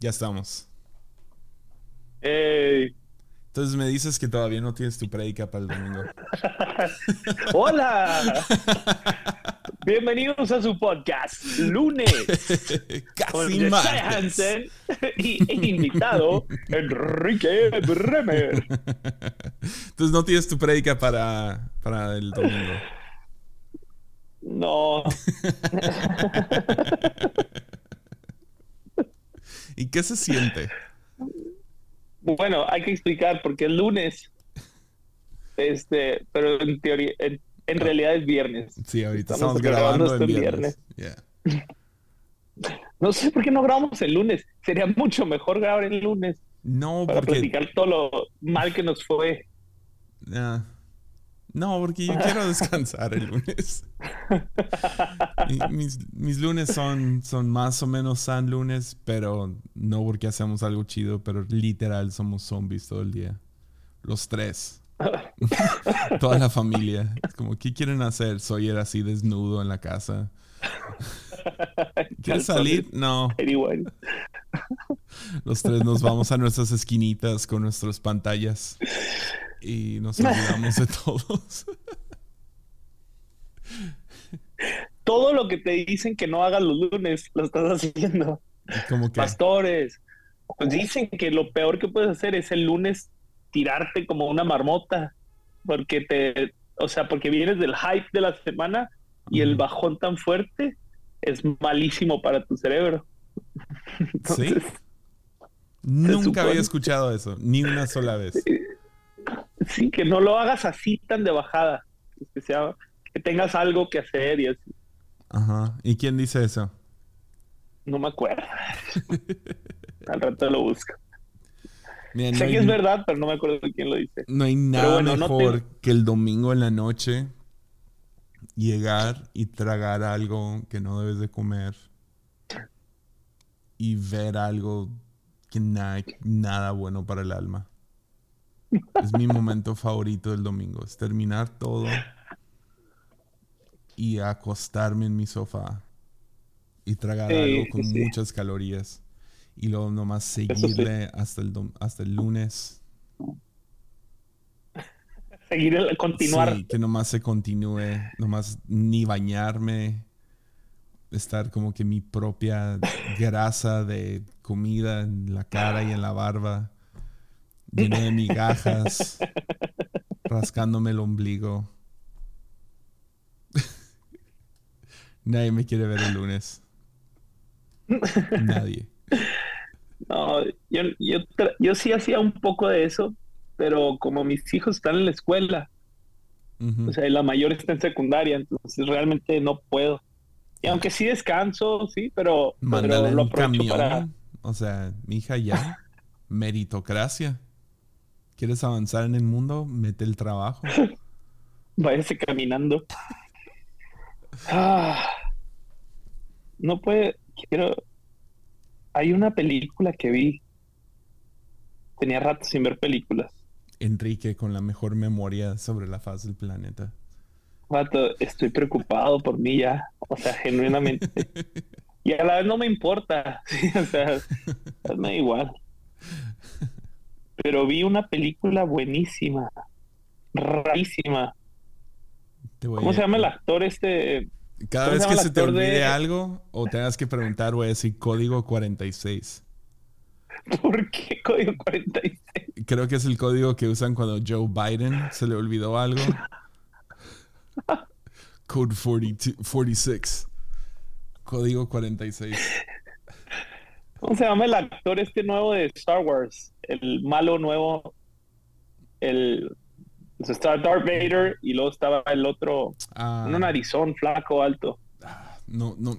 Ya estamos. Ey. Entonces me dices que todavía no tienes tu predica para el domingo. Hola. Bienvenidos a su podcast lunes con Casi martes. Hansen y invitado Enrique Bremer. Entonces no tienes tu predica para, para el domingo. No, ¿Y qué se siente? bueno, hay que explicar porque es lunes. Este, pero en teoría, en, en realidad es viernes. Sí, ahorita Estamos estamos, grabando, grabando en este viernes. Yeah. No sé por qué no grabamos el lunes. Sería mucho mejor grabar el lunes No, para porque platicar todo lo mal que nos fue. Ah. No, porque yo quiero descansar el lunes. Mis, mis lunes son, son más o menos san lunes, pero no porque hacemos algo chido, pero literal somos zombies todo el día. Los tres. Toda la familia. Como, ¿qué quieren hacer? Soy era así desnudo en la casa. ¿Quieres salir? No. Los tres nos vamos a nuestras esquinitas con nuestras pantallas y nos olvidamos de todos. Todo lo que te dicen que no hagas los lunes, lo estás haciendo. Que Pastores, pues dicen que lo peor que puedes hacer es el lunes tirarte como una marmota, porque te, o sea, porque vienes del hype de la semana y el bajón tan fuerte es malísimo para tu cerebro. ¿Sí? Nunca había escuchado eso, ni una sola vez. Sí, que no lo hagas así tan de bajada, que sea, que tengas algo que hacer y así. Ajá. ¿Y quién dice eso? No me acuerdo. Al rato lo busco. Mira, no, sé hay, que es verdad, pero no me acuerdo quién lo dice. no hay nada bueno, no te- mejor que el domingo en la noche llegar y tragar algo que no debes de comer y ver algo que na- nada bueno para el alma. Es mi momento favorito del domingo, es terminar todo y acostarme en mi sofá y tragar Sí, algo con sí. muchas calorías y luego nomás sí. seguirle hasta el hasta el lunes. Seguir, el- continuar. Que nomás se continúe, nomás ni bañarme, estar como que mi propia grasa de comida en la cara y en la barba, llena de migajas, rascándome el ombligo. Nadie me quiere ver el lunes. Nadie. No, yo, yo, yo sí hacía un poco de eso, pero como mis hijos están en la escuela, o sea, la mayor está en secundaria, entonces realmente no puedo. Y aunque sí descanso, sí, pero, pero lo aprovecho camión. para... O sea, mi hija ya. Meritocracia. ¿Quieres avanzar en el mundo? Mete el trabajo. Váyase caminando. Ah, no puede, quiero... Hay una película que vi. Tenía rato sin ver películas. Enrique con la mejor memoria sobre la faz del planeta. Vato, estoy preocupado por mí ya. O sea, genuinamente. Y a la vez no me importa. sí, o sea, me da igual. Pero vi una película buenísima. Rarísima. ¿Cómo a- se llama el actor este? Cada vez que se te olvide de- algo o tengas que preguntar, voy a decir código 46. ¿Por qué código 46? Creo que es el código que usan cuando Joe Biden se le olvidó algo. Code 42 46. Código 46. ¿Cómo se llama el actor este nuevo de Star Wars? El malo nuevo. El. estaba Darth Vader y luego estaba el otro. Ah, Un narizón, flaco, alto. no, no.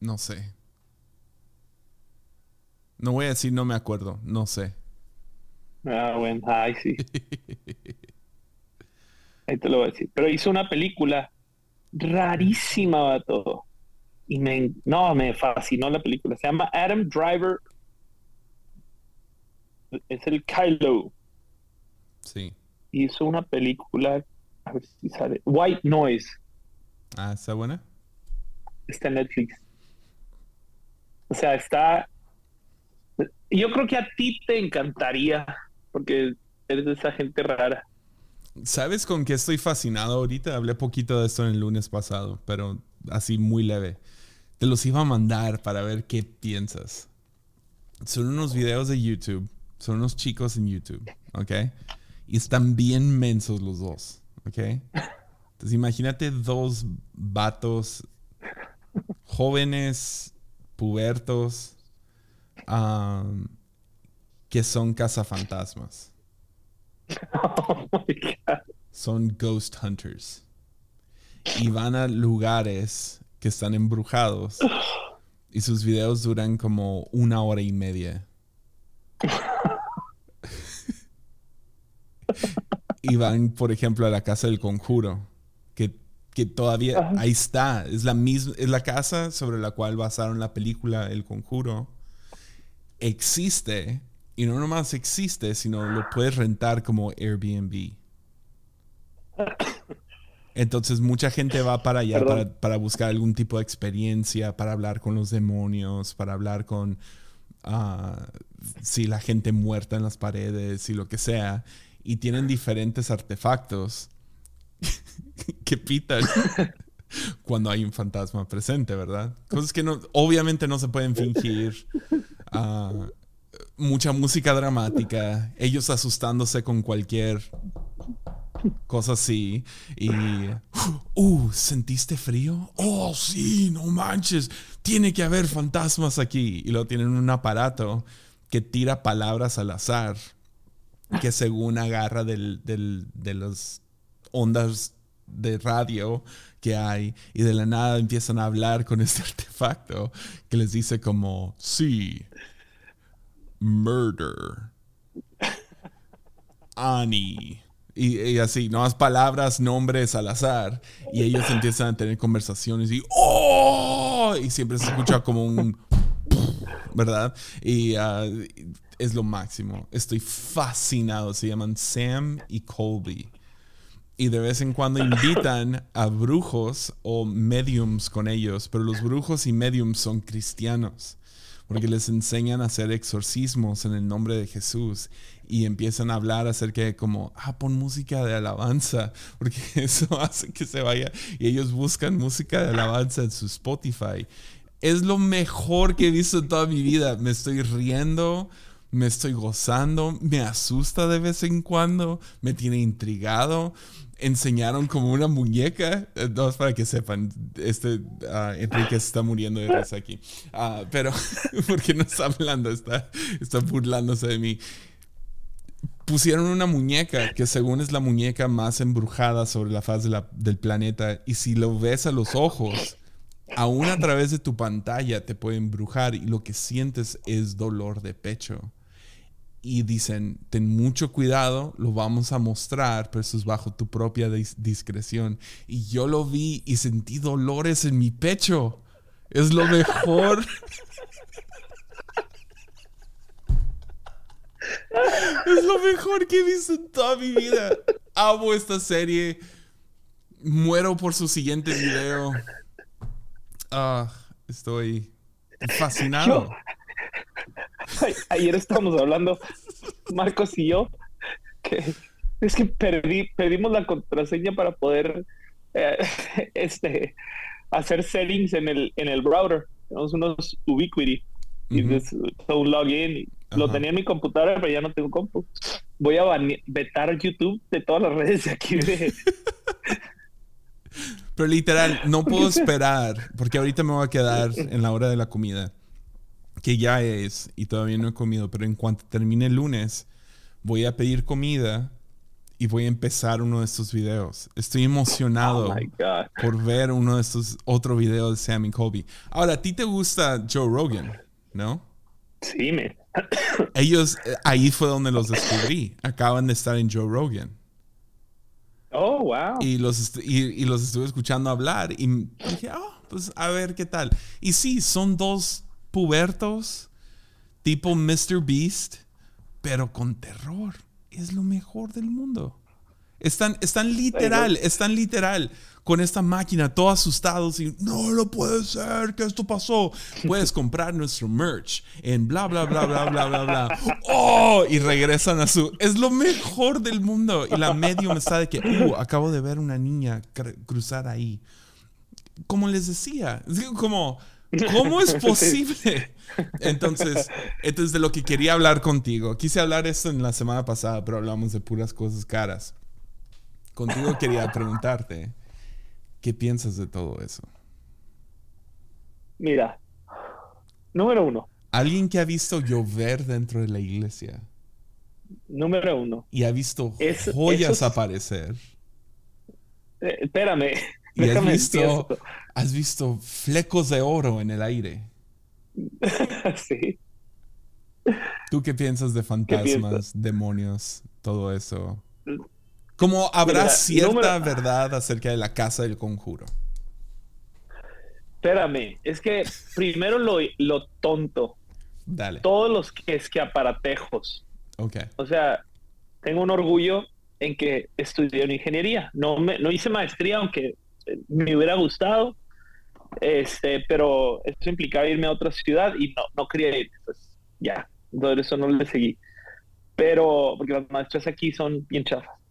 No sé. No voy a decir no me acuerdo. No sé. Ah, bueno, ay, sí. Ahí te lo voy a decir. Pero hizo una película rarísima, vato. Y me, no, me fascinó la película. Se llama Adam Driver. Es el Kylo. Sí. Hizo una película. A ver si sale. White Noise. Ah, ¿está buena? Está en Netflix. O sea, está yo creo que a ti te encantaría, porque eres de esa gente rara. ¿Sabes con qué estoy fascinado ahorita? Hablé poquito de esto en el lunes pasado, pero así muy leve. Te los iba a mandar para ver qué piensas. Son unos videos de YouTube. Son unos chicos en YouTube, ¿ok? Y están bien mensos los dos, ¿ok? Entonces imagínate dos vatos jóvenes, pubertos, que son cazafantasmas. Oh son ghost hunters. Y van a lugares que están embrujados. Y sus videos duran como una hora y media. y van, por ejemplo, a la casa del conjuro. Que, que todavía ahí está. Es la misma, es la casa sobre la cual basaron la película El Conjuro. Existe. Y no nomás existe, sino lo puedes rentar como Airbnb. Entonces mucha gente va para allá para, buscar algún tipo de experiencia, para hablar con los demonios, para hablar con uh, si la gente muerta en las paredes y lo que sea. Y tienen diferentes artefactos que pitan cuando hay un fantasma presente, ¿verdad? Cosas que no, obviamente no se pueden fingir. Uh, mucha música dramática, ellos asustándose con cualquier cosas así. Y, uh, ¿sentiste frío? Oh, sí, no manches, tiene que haber fantasmas aquí. Y luego tienen un aparato que tira palabras al azar, que según agarra de las ondas de radio que hay y de la nada empiezan a hablar con este artefacto que les dice como, sí, murder, Annie, y, así, más palabras, nombres al azar. Y ellos empiezan a tener conversaciones y ¡Oh! Y siempre se escucha como un. ¿Verdad? Y ah, es lo máximo. Estoy fascinado. Se llaman Sam y Colby. Y de vez en cuando invitan a brujos o mediums con ellos. Pero los brujos y mediums son cristianos porque les enseñan a hacer exorcismos en el nombre de Jesús y empiezan a hablar acerca de como, ah, pon música de alabanza, porque eso hace que se vaya y ellos buscan música de alabanza en su Spotify. Es lo mejor que he visto en toda mi vida. Me estoy riendo, me estoy gozando, me asusta de vez en cuando, me tiene intrigado enseñaron como una muñeca. Eh, no para que sepan, este uh, Enrique está muriendo de risa aquí. Uh, pero, porque no está hablando, está, está burlándose de mí. Pusieron una muñeca que según es la muñeca más embrujada sobre la faz del planeta. Y si lo ves a los ojos, aún a través de tu pantalla te puede embrujar y lo que sientes es dolor de pecho y dicen, ten mucho cuidado, lo vamos a mostrar, pero eso es bajo tu propia discreción. Y yo lo vi y sentí dolores en mi pecho. Es lo mejor. es lo mejor que he visto en toda mi vida. Amo esta serie. Muero por su siguiente video. Ah, estoy fascinado. Ayer estábamos hablando, Marcos y yo, que es que perdí, perdimos la contraseña para poder eh, este, hacer settings en el, en el router. Tenemos unos Ubiquiti. Y un login. Lo tenía en mi computadora, pero ya no tengo compu. Voy a vetar YouTube de todas las redes de aquí Pero literal, no puedo esperar, porque ahorita me voy a quedar en la hora de la comida que ya es y todavía no he comido, pero en cuanto termine el lunes, voy a pedir comida y voy a empezar uno de estos videos. Estoy emocionado oh por ver uno de estos otro videos de Sammy Colby. Ahora, a ti te gusta Joe Rogan, ¿no? Sí, me. Ellos, eh, ahí fue donde los descubrí. Acaban de estar en Joe Rogan. Oh, wow. Y los, y, los estuve escuchando hablar y dije, oh, pues a ver qué tal. Y sí, son dos pubertos, tipo Mr. Beast, pero con terror. Es lo mejor del mundo. Están, están literal, están literal con esta máquina, todos asustados y no lo puede ser que esto pasó. Puedes comprar nuestro merch en bla, bla, bla, bla, bla, bla, bla. ¡Oh! Y regresan a su. Es lo mejor del mundo. Y la medium está de que, uh, acabo de ver una niña cruzar ahí. Como les decía, como, ¿cómo es posible? Entonces, esto es de lo que quería hablar contigo. Quise hablar esto en la semana pasada, pero hablamos de puras cosas caras. Contigo quería preguntarte. ¿Qué piensas de todo eso? Mira, número uno. Alguien que ha visto llover dentro de la iglesia. Número uno. Y ha visto joyas aparecer. Eh, espérame. Y has visto, has visto flecos de oro en el aire. sí. ¿Tú qué piensas de fantasmas, demonios, todo eso? Como habrá cierta verdad acerca de la casa del conjuro. Espérame, es que primero lo, lo tonto. Dale. Todos los que es que aparatejos. Ok. O sea, tengo un orgullo en que estudié en ingeniería. No, me, no hice maestría, aunque me hubiera gustado. Este, pero eso implicaba irme a otra ciudad y no, no quería ir. Pues ya, entonces eso no le seguí. Pero, porque las maestras aquí son bien chafas.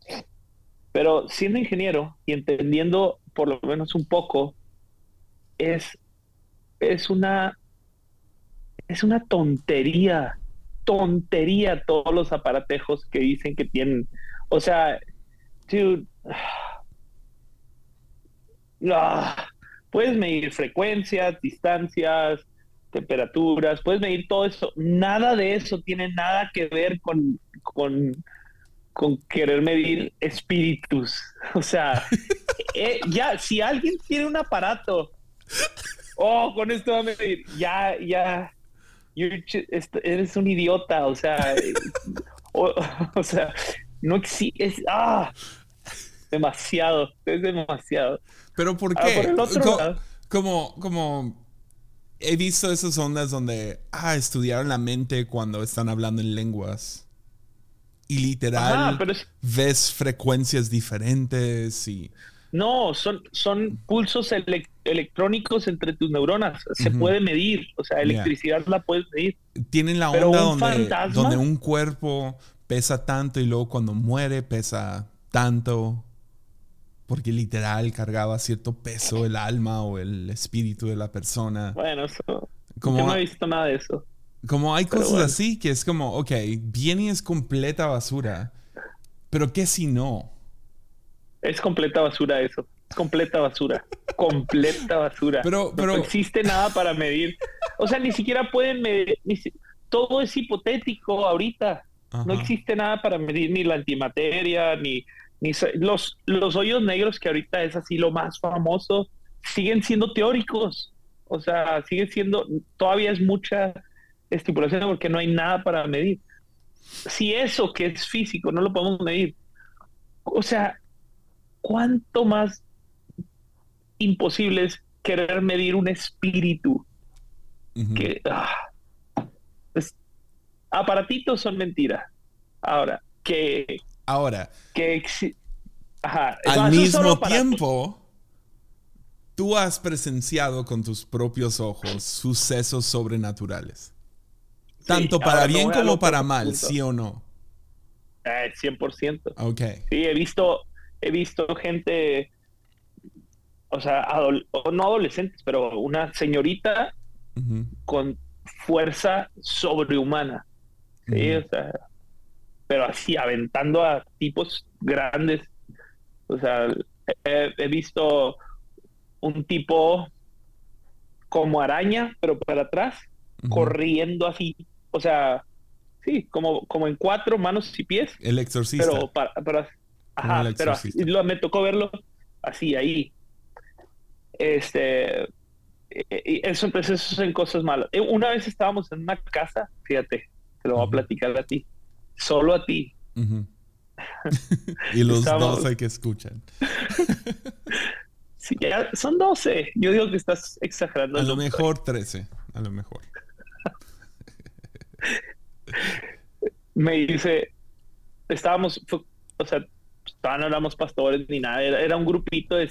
Pero siendo ingeniero y entendiendo por lo menos un poco, es, es una es una tontería, tontería todos los aparatejos que dicen que tienen. O sea, puedes medir frecuencias, distancias, temperaturas, puedes medir todo eso. Nada de eso tiene nada que ver con con querer medir espíritus. O sea, eh, ya, si alguien tiene un aparato, oh, con esto va a medir, ya, ya, eres un idiota, o sea, o, sea, no existe, ah, demasiado, es demasiado. Pero ¿por ah, qué? como, como he visto esas ondas donde, ah, estudiaron la mente cuando están hablando en lenguas y literal ves frecuencias diferentes y... No, son, son pulsos electrónicos entre tus neuronas. Se puede medir. O sea, electricidad la puedes medir. Tienen la onda donde, donde un cuerpo pesa tanto y luego cuando muere pesa tanto. Porque literal cargaba cierto peso el alma o el espíritu de la persona. Bueno, eso. Como, yo no he visto nada de eso. Como hay cosas así que es como, ok, bien y es completa basura, pero ¿qué si no? Es completa basura eso. Es completa basura. completa basura. Pero, pero... No existe nada para medir. O sea, ni siquiera pueden medir. Todo es hipotético ahorita. No existe nada para medir ni la antimateria, ni, ni los, los hoyos negros, que ahorita es así lo más famoso, siguen siendo teóricos. O sea, sigue siendo, todavía es mucha estipulaciones porque no hay nada para medir. Si eso que es físico no lo podemos medir, o sea, ¿cuánto más imposible es querer medir un espíritu? Que ah, aparatitos son mentiras. Ahora, que. Ahora. Que al mismo tiempo, tú has presenciado con tus propios ojos sucesos sobrenaturales. Tanto para bien como para mal, ¿sí o no? Eh, 100%. Ok. Sí, he visto, he visto gente, o sea, no adolescentes, pero una señorita con fuerza sobrehumana. Sí, o sea, pero así, aventando a tipos grandes. O sea, he visto un tipo como araña, pero para atrás, corriendo así o sea, sí, como, como en cuatro manos y pies. El exorcista. Pero, para, ajá, pero lo, me tocó verlo así, ahí. Este, y eso, pues, eso son cosas malas. Eh, una vez estábamos en una casa, fíjate, te lo voy a platicar a ti, solo a ti. y los doce que escuchan. sí, ya son doce. Yo digo que estás exagerando. A lo mejor trece, a lo mejor me dice, estábamos, o sea, no éramos pastores ni nada, era, un grupito de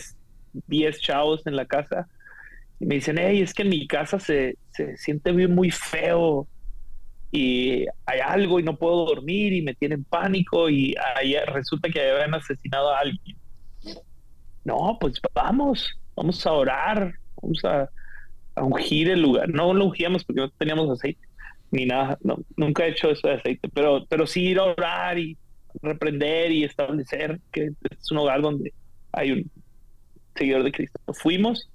10 chavos en la casa. Y me dicen, hey, es que en mi casa se, se siente muy feo y hay algo y no puedo dormir y me tienen pánico y ahí resulta que habían asesinado a alguien. No, pues vamos, vamos a orar, vamos a, ungir el lugar. No lo ungíamos porque no teníamos aceite ni nada, no, nunca he hecho eso de aceite, pero, pero sí ir a orar y reprender y establecer que es un hogar donde hay un seguidor de Cristo. Fuimos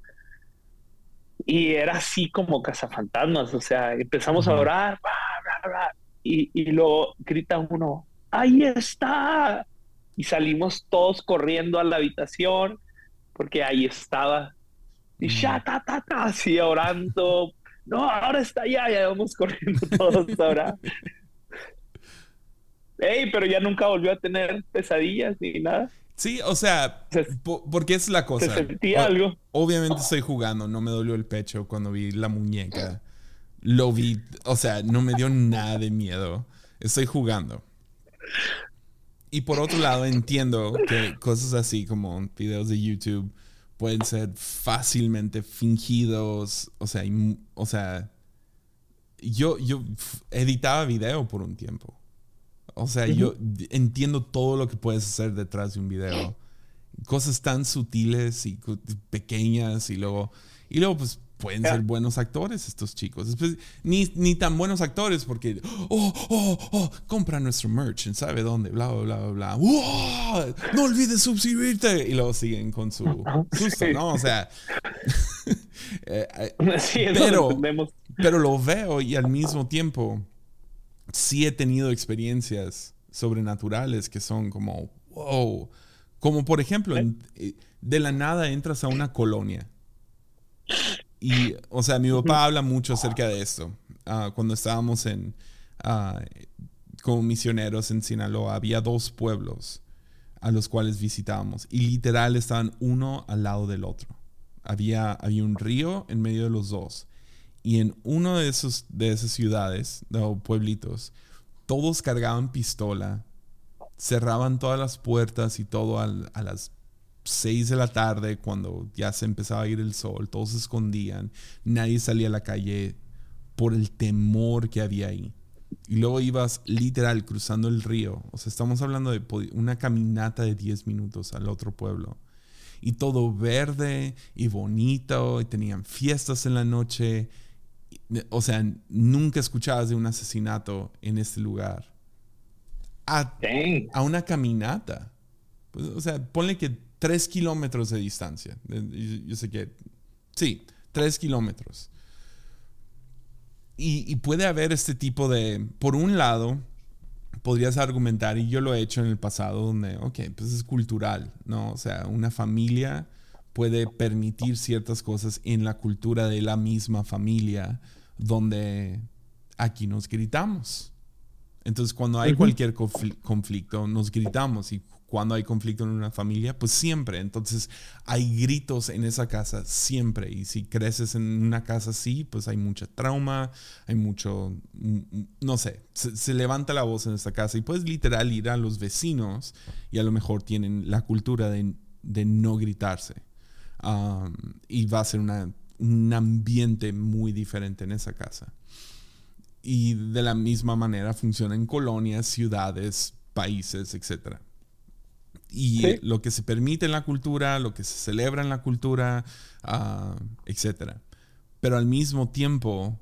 y era así como cazafantasmas, o sea, empezamos a orar y, y luego grita uno, ahí está, y salimos todos corriendo a la habitación porque ahí estaba. Y ya, ta, ta, ta, así orando. No, ahora está allá, ya vamos corriendo todos ahora. Ey, pero ya nunca volvió a tener pesadillas ni nada. Sí, o sea, porque es la cosa. sentía algo. Obviamente estoy jugando, no me dolió el pecho cuando vi la muñeca. Lo vi, o sea, no me dio nada de miedo. Estoy jugando. Y por otro lado, entiendo que cosas así como videos de YouTube pueden ser fácilmente fingidos. O sea, o sea yo, yo editaba video por un tiempo. O sea, yo entiendo todo lo que puedes hacer detrás de un video. Cosas tan sutiles y pequeñas y luego, y luego pues pueden ser buenos actores estos chicos. Ni, ni tan buenos actores porque, oh, oh, oh, compra nuestro merch en sabe dónde, bla, bla, bla, bla. No olvides suscribirte. Y luego siguen con su susto, ¿no? O sea, eh, eh, sí, pero, lo pero lo veo y al mismo tiempo sí he tenido experiencias sobrenaturales que son como, wow. Como por ejemplo, eh, de la nada entras a una colonia y, o sea, mi papá habla mucho acerca de esto. Ah, cuando estábamos en, uh, como misioneros en Sinaloa, había dos pueblos a los cuales visitábamos y literal estaban uno al lado del otro. Había, había un río en medio de los dos. Y en uno de, esos, de esas ciudades, o pueblitos, todos cargaban pistola, cerraban todas las puertas y todo a las 6 de la tarde, cuando ya se empezaba a ir el sol, todos se escondían, nadie salía a la calle por el temor que había ahí. Y luego ibas literal cruzando el río. O sea, estamos hablando de una caminata de 10 minutos al otro pueblo. Y todo verde y bonito, y tenían fiestas en la noche. O sea, nunca escuchabas de un asesinato en este lugar. A, a una caminata. Pues, o sea, ponle que tres kilómetros de distancia. Yo, sé que, sí, tres kilómetros. Y, puede haber este tipo de, por un lado, podrías argumentar, y yo lo he hecho en el pasado, donde, ok, pues es cultural, ¿no? O sea, una familia puede permitir ciertas cosas en la cultura de la misma familia, donde aquí nos gritamos. Entonces, cuando hay cualquier conflicto, nos gritamos y cuando hay conflicto en una familia, pues siempre. Entonces hay gritos en esa casa siempre. Y si creces en una casa así, pues hay mucha trauma, hay mucho, mm, mm, no sé, se, levanta la voz en esta casa y puedes literal ir a los vecinos y a lo mejor tienen la cultura de, no gritarse. y va a ser un ambiente muy diferente en esa casa. Y de la misma manera funciona en colonias, ciudades, países, etcétera y lo que se permite en la cultura, lo que se celebra en la cultura, uh, etc. Pero al mismo tiempo,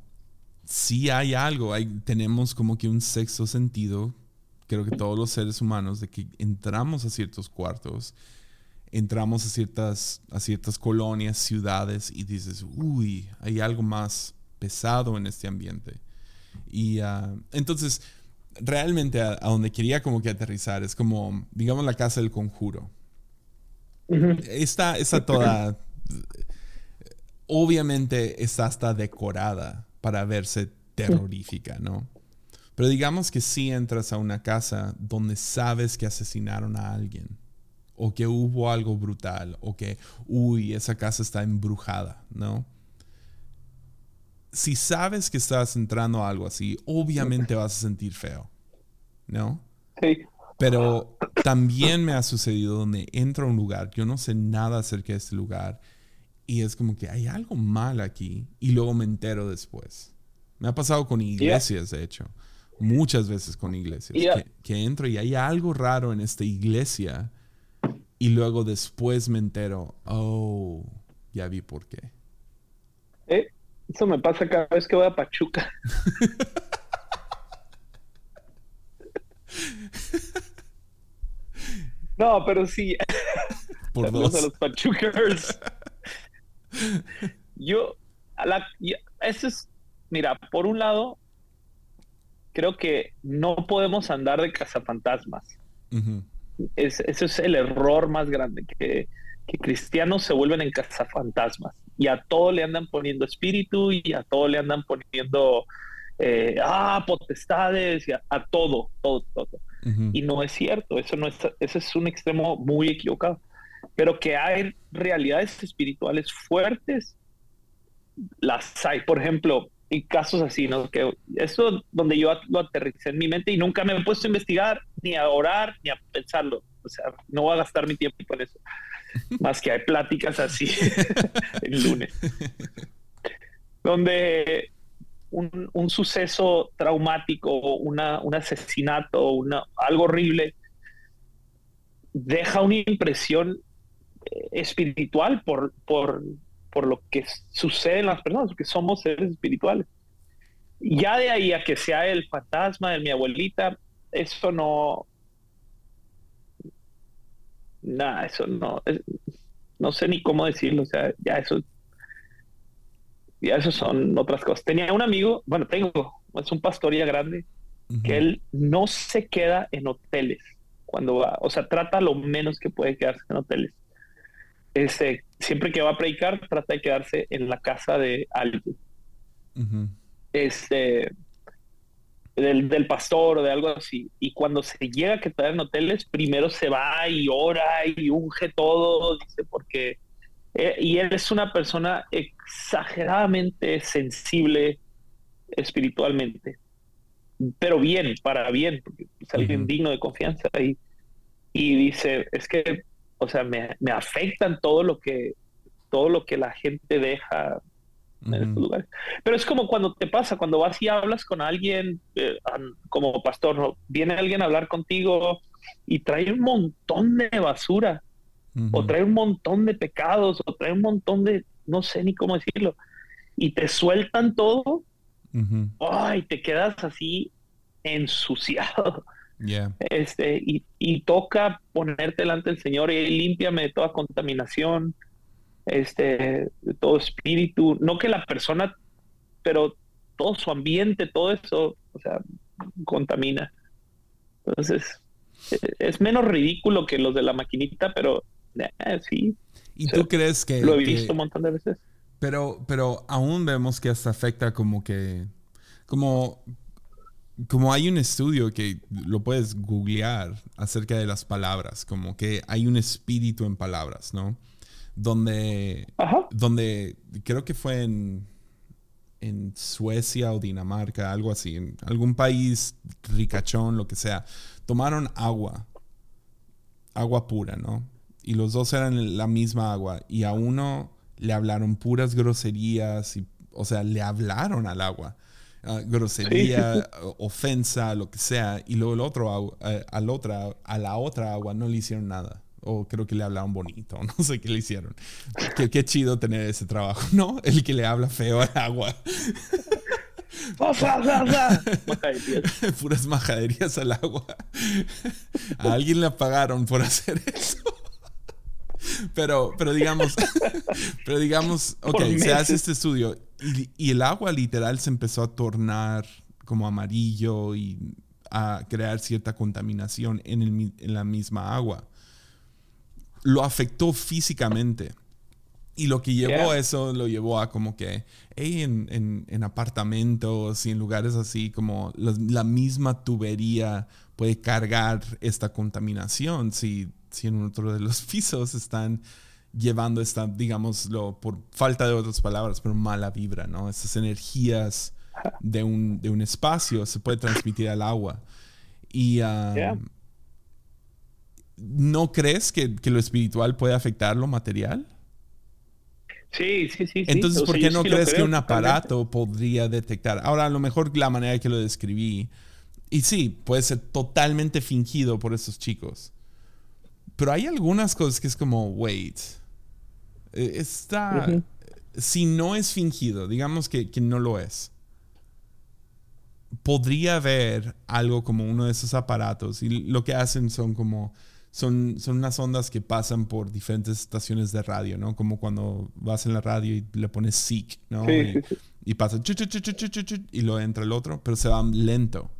sí hay algo, hay, tenemos como que un sexto sentido, creo que todos los seres humanos, de que entramos a ciertos cuartos, entramos a ciertas, a ciertas colonias, ciudades y dices, uy, hay algo más pesado en este ambiente. Y uh, entonces realmente a, donde quería como que aterrizar es como, digamos, la casa del conjuro. está, está toda, obviamente está hasta decorada para verse terrorífica, ¿no? Pero digamos que si entras a una casa donde sabes que asesinaron a alguien, o que hubo algo brutal, o que, uy, esa casa está embrujada, ¿no? Si sabes que estás entrando a algo así, obviamente vas a sentir feo, ¿no? Sí. Pero también me ha sucedido donde entro a un lugar, yo no sé nada acerca de este lugar y es como que hay algo mal aquí y luego me entero después. Me ha pasado con iglesias, de hecho, muchas veces con iglesias, que, que, entro y hay algo raro en esta iglesia y luego después me entero, oh, ya vi por qué. Eh, eso me pasa cada vez que voy a Pachuca. no, pero sí. Por dos. A los Pachucas. Yo, la, eso es, mira, por un lado, creo que no podemos andar de cazafantasmas. es, ese es el error más grande, que, que cristianos se vuelven en cazafantasmas y a todo le andan poniendo espíritu y a todo le andan poniendo eh, ah, potestades, y a, todo, todo, todo. Y no es cierto, eso no es, ese es un extremo muy equivocado. Pero que hay realidades espirituales fuertes, las hay. Por ejemplo, en casos así, ¿no? Que eso donde yo lo aterricé en mi mente y nunca me he puesto a investigar, ni a orar, ni a pensarlo. O sea, no voy a gastar mi tiempo con eso. Más que hay pláticas así el lunes. Donde un, suceso traumático, un asesinato, algo horrible, deja una impresión eh, espiritual por, por, por lo que sucede en las personas, porque somos seres espirituales. Ya de ahí a que sea el fantasma de mi abuelita, eso no, nada, eso no, no sé ni cómo decirlo, o sea, ya eso, ya eso son otras cosas. Tenía un amigo, bueno, tengo, es un pastor ya grande, que él no se queda en hoteles cuando va, o sea, trata lo menos que puede quedarse en hoteles. Este, siempre que va a predicar, trata de quedarse en la casa de alguien. Este, del, del, pastor o de algo así. Y cuando se llega a quedar en hoteles, primero se va y ora y unge todo, dice, porque... Eh, y él es una persona exageradamente sensible espiritualmente, pero bien, para bien, porque es alguien digno de confianza. Y, y dice, es que, o sea, me, me afectan todo lo que todo lo que la gente deja pero es como cuando te pasa, cuando vas y hablas con alguien, eh, como pastor, viene alguien a hablar contigo y trae un montón de basura, o trae un montón de pecados, o trae un montón de, no sé ni cómo decirlo, y te sueltan todo, ay, te quedas así ensuciado. Este, y, y, toca ponerte delante del Señor y límpiame de toda contaminación este, todo espíritu, no que la persona, pero todo su ambiente, todo eso, o sea, contamina. Entonces, e, es menos ridículo que los de la maquinita, pero eh, sí. ¿Y tú crees que... Lo he visto un montón de veces. Pero, pero aún vemos que hasta afecta como que... Como, como hay un estudio que lo puedes googlear acerca de las palabras, como que hay un espíritu en palabras, ¿no? Donde, donde creo que fue en, en Suecia o Dinamarca, algo así, en algún país ricachón, lo que sea, tomaron agua, agua pura, ¿no? Y los dos eran la misma agua y a uno le hablaron puras groserías, y, o sea, le hablaron al agua. Ah, grosería, ofensa, lo que sea, y luego el otro, eh, al otra, a la otra agua no le hicieron nada o creo que le hablaban bonito, no sé qué le hicieron. Qué, qué chido tener ese trabajo, ¿no? El que le habla feo al agua. Puras majaderías al agua. A alguien le pagaron por hacer eso. Pero, pero digamos, pero digamos, ok, se hace este estudio y, y, el agua literal se empezó a tornar como amarillo y a crear cierta contaminación en, el, en la misma agua lo afectó físicamente. Y lo que llevó a eso lo llevó a como que en, en, apartamentos y en lugares así, como la, misma tubería puede cargar esta contaminación si, si en otro de los pisos están llevando esta, digámoslo, por falta de otras palabras, pero mala vibra, ¿no? Estas energías de un, de un espacio se puede transmitir al agua. Y, ¿no crees que, lo espiritual puede afectar lo material? Sí, sí, sí. Entonces, ¿por qué no crees que un aparato podría detectar? Ahora, a lo mejor la manera que lo describí, y sí, puede ser totalmente fingido por esos chicos. Pero hay algunas cosas que es como, wait, eh, está, si no es fingido, digamos que, que no lo es, podría haber algo como uno de esos aparatos y lo que hacen son como son, son unas ondas que pasan por diferentes estaciones de radio, ¿no? Como cuando vas en la radio y le pones seek, ¿no? y, pasa y lo entra el otro, pero se va lento.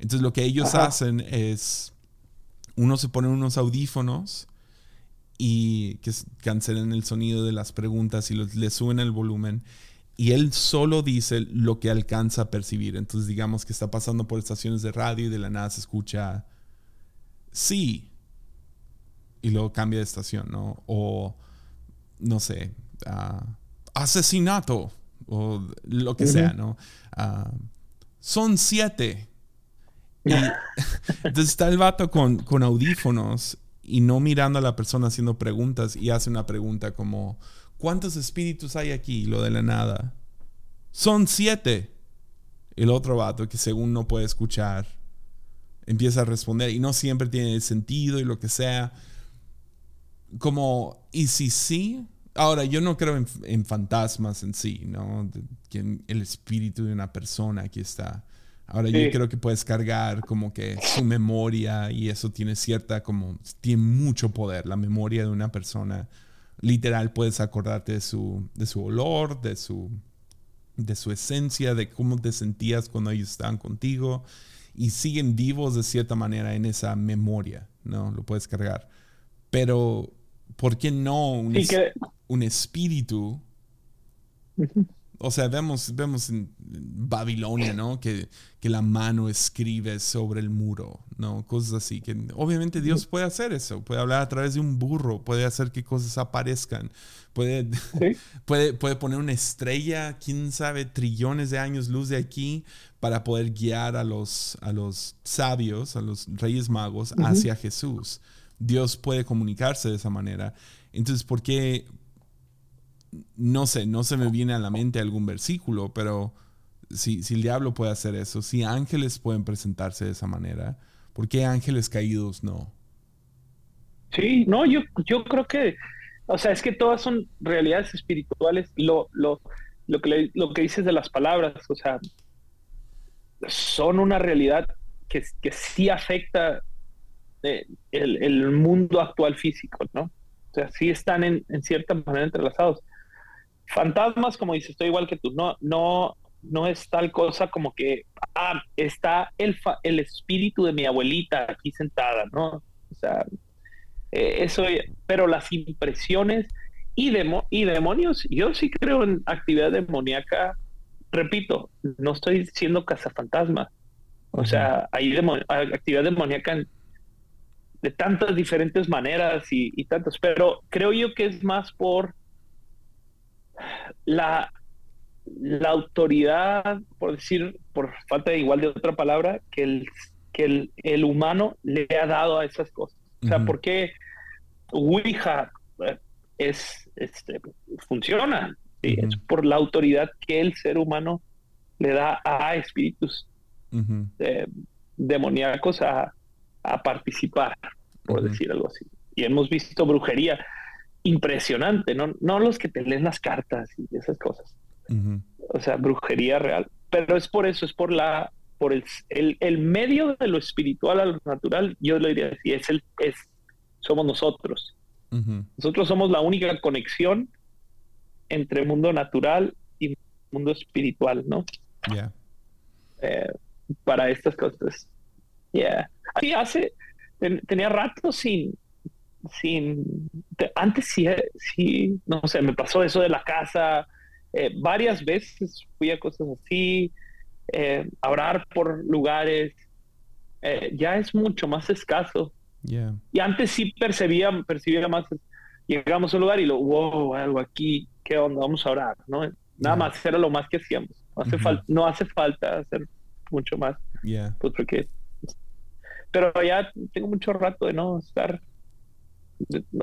Entonces lo que ellos hacen es, uno se pone unos audífonos y que cancelen el sonido de las preguntas y le suben el volumen y él solo dice lo que alcanza a percibir. Entonces digamos que está pasando por estaciones de radio y de la nada se escucha sí y luego cambia de estación, ¿no? O, no sé, ah, asesinato o lo que sea, ¿no? Ah, son siete. entonces está el vato con, con audífonos y no mirando a la persona haciendo preguntas y hace una pregunta como, ¿cuántos espíritus hay aquí? Lo de la nada. Son siete. El otro vato que según no puede escuchar empieza a responder y no siempre tiene sentido y lo que sea como, y si sí, ahora yo no creo en, fantasmas en sí, ¿no? que el espíritu de una persona aquí está. Ahora yo creo que puedes cargar como que su memoria y eso tiene cierta, como, tiene mucho poder. La memoria de una persona, literal, puedes acordarte de su, de su olor, de su, de su esencia, de cómo te sentías cuando ellos estaban contigo y siguen vivos de cierta manera en esa memoria, ¿no? Lo puedes cargar. Pero ¿por qué no un, un espíritu? O sea, vemos, vemos en Babilonia, ¿no? Que, que, la mano escribe sobre el muro, ¿no? Cosas así. Que obviamente Dios puede hacer eso. Puede hablar a través de un burro. Puede hacer que cosas aparezcan. Puede, puede, puede poner una estrella, quién sabe, trillones de años luz de aquí para poder guiar a los, a los sabios, a los reyes magos hacia Jesús. Dios puede comunicarse de esa manera. Entonces, ¿por qué? No sé, no se me viene a la mente algún versículo, pero si, si el diablo puede hacer eso, si ángeles pueden presentarse de esa manera, ¿por qué ángeles caídos no? Sí, no, yo, yo creo que, o sea, es que todas son realidades espirituales. Lo, lo, lo, que, lo que dices de las palabras, o sea, son una realidad que, que sí afecta el, mundo actual físico, ¿no? O sea, sí están en, cierta manera entrelazados. Fantasmas, como dices, estoy igual que tú, no, no, no es tal cosa como que, ah, está el, el espíritu de mi abuelita aquí sentada, ¿no? O sea, eh, eso, pero las impresiones y, demo, y demonios, yo sí creo en actividad demoníaca, repito, no estoy diciendo cazafantasmas, o sea, hay actividad demoníaca en de tantas diferentes maneras y, y tantas, pero creo yo que es más por la, la autoridad, por decir, por falta de igual de otra palabra, que el, que el, humano le ha dado a esas cosas. O sea, porque Ouija eh, es, este, funciona, es por la autoridad que el ser humano le da a espíritus eh, demoníacos a, a participar, por decir algo así. Y hemos visto brujería impresionante, no, no los que te leen las cartas y esas cosas. O sea, brujería real. Pero es por eso, es por la por el, el, medio de lo espiritual a lo natural, yo le diría así, es el, es, somos nosotros. Nosotros somos la única conexión entre mundo natural y mundo espiritual, ¿no? Eh, para estas cosas. Yeah. Así hace, tenía rato sin, sin, antes sí, sí, no sé, me pasó eso de la casa, eh, varias veces fui a cosas así, eh, a orar por lugares, eh, ya es mucho más escaso. Y antes sí percibía, percibía más, llegamos a un lugar y lo, wow, algo aquí, ¿qué onda? Vamos a orar, ¿no? Nada más era lo más que hacíamos. No hace, falta no hace falta hacer mucho más. Pues porque pero ya tengo mucho rato de no estar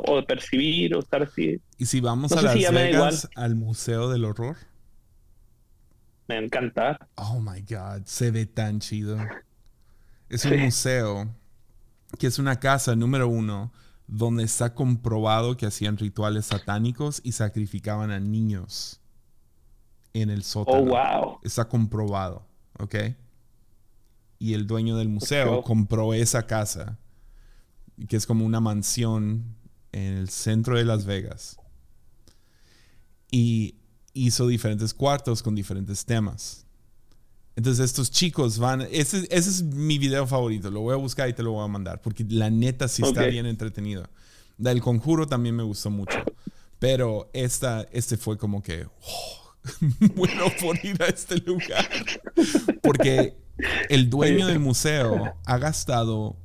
o de percibir o estar así. ¿Y si vamos a Las Vegas al Museo del Horror? Me encanta. Oh my God, se ve tan chido. Es un museo que es una casa número uno donde está comprobado que hacían rituales satánicos y sacrificaban a niños en el sótano. Oh, wow. Está comprobado, ¿ok? Y el dueño del museo compró esa casa, que es como una mansión en el centro de Las Vegas. Y hizo diferentes cuartos con diferentes temas. Entonces estos chicos van, ese, es mi video favorito, lo voy a buscar y te lo voy a mandar, porque la neta sí está bien entretenido. Del conjuro también me gustó mucho, pero esta, este fue como que, oh, bueno por ir a este lugar, porque el dueño del museo ha gastado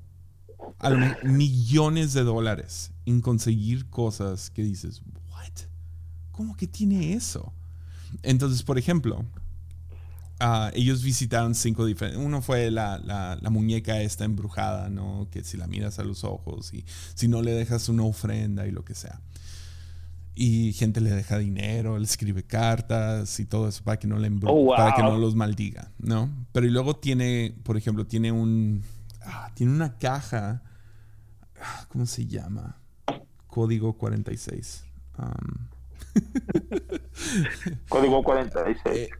millones de dólares en conseguir cosas que dices, what? ¿Cómo que tiene eso? Entonces, por ejemplo, Ah, ellos visitaron cinco diferentes. Uno fue la, la, muñeca esta embrujada, ¿no? Que si la miras a los ojos y si no le dejas una ofrenda y lo que sea. Y gente le deja dinero, le escribe cartas y todo eso para que no le oh, para que no los maldiga, ¿no? Pero y luego tiene, por ejemplo, tiene un. Ah, tiene una caja. Ah, ¿Cómo se llama? Código 46. Código 46. Eh,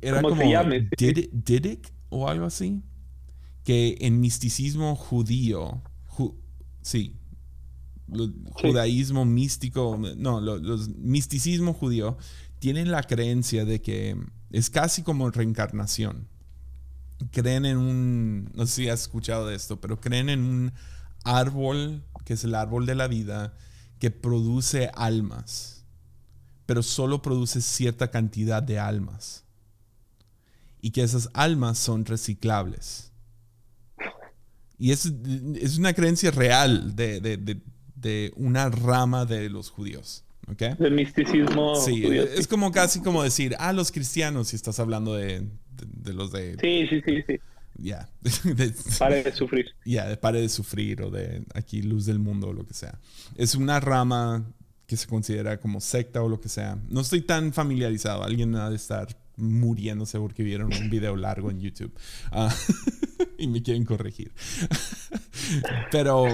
era como Didic o algo así. Que en misticismo judío, sí, judaísmo místico, no, los misticismo judío tienen la creencia de que es casi como reencarnación. Creen en un, no sé si has escuchado de esto, pero creen en un árbol, que es el árbol de la vida, que produce almas pero solo produce cierta cantidad de almas. Y que esas almas son reciclables. Y es, es una creencia real de, de, de, una rama de los judíos. ¿okay? Del misticismo. Sí, es como casi como decir, ah, los cristianos, si estás hablando de, los de... Sí, sí, sí, sí. Ya. pare de sufrir. Ya, de pare de sufrir o de aquí luz del mundo o lo que sea. Es una rama que se considera como secta o lo que sea. No estoy tan familiarizado. Alguien ha de estar muriéndose porque vieron un video largo en YouTube ah, y me quieren corregir. pero,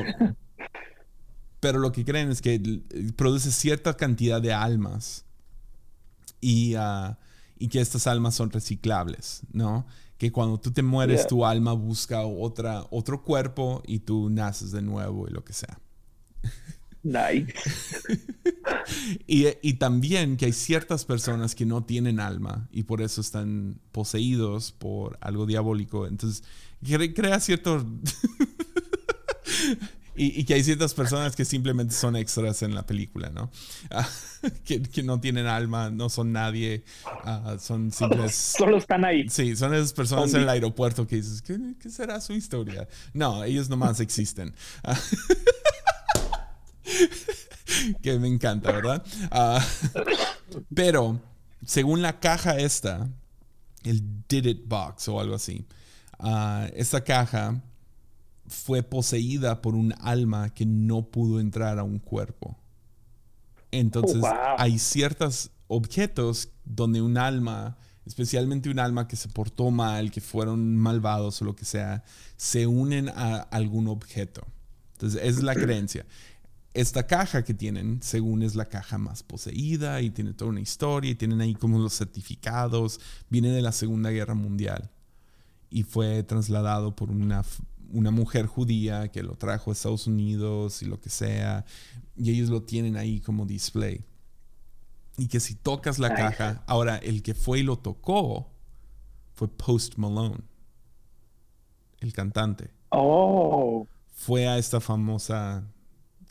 pero lo que creen es que produce cierta cantidad de almas y, ah, y que estas almas son reciclables, ¿no? Que cuando tú te mueres, tu alma busca otra, otro cuerpo y tú naces de nuevo y lo que sea. Nice. y, también que hay ciertas personas que no tienen alma y por eso están poseídos por algo diabólico. Entonces, crea cierto... y, que hay ciertas personas que simplemente son extras en la película, ¿no? que, no tienen alma, no son nadie, ah, son simples... Solo están ahí. Sí, son esas personas en el aeropuerto que dices, ¿qué, ¿qué, será su historia? No, ellos nomás existen. que me encanta, ¿verdad? Ah, pero, según la caja esta, el Did It Box o algo así, esta caja fue poseída por un alma que no pudo entrar a un cuerpo. Entonces, oh, hay ciertos objetos donde un alma, especialmente un alma que se portó mal, que fueron malvados o lo que sea, se unen a algún objeto. Entonces, es la creencia esta caja que tienen, según es la caja más poseída y tiene toda una historia y tienen ahí como los certificados, viene de la Segunda Guerra Mundial y fue trasladado por una, una mujer judía que lo trajo a Estados Unidos y lo que sea, y ellos lo tienen ahí como display. Y que si tocas la caja, ahora el que fue y lo tocó fue Post Malone, el cantante. Oh. Fue a esta famosa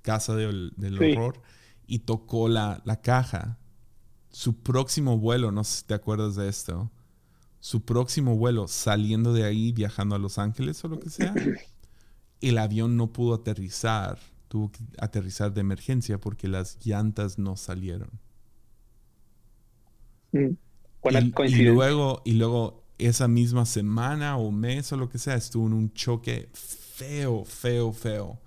casa del, horror y tocó la, la, caja. Su próximo vuelo, no sé si te acuerdas de esto, su próximo vuelo saliendo de ahí, viajando a Los Ángeles o lo que sea, el avión no pudo aterrizar, tuvo que aterrizar de emergencia porque las llantas no salieron. Mm. Y, y, luego, y luego esa misma semana o mes o lo que sea, estuvo en un choque feo, feo, feo.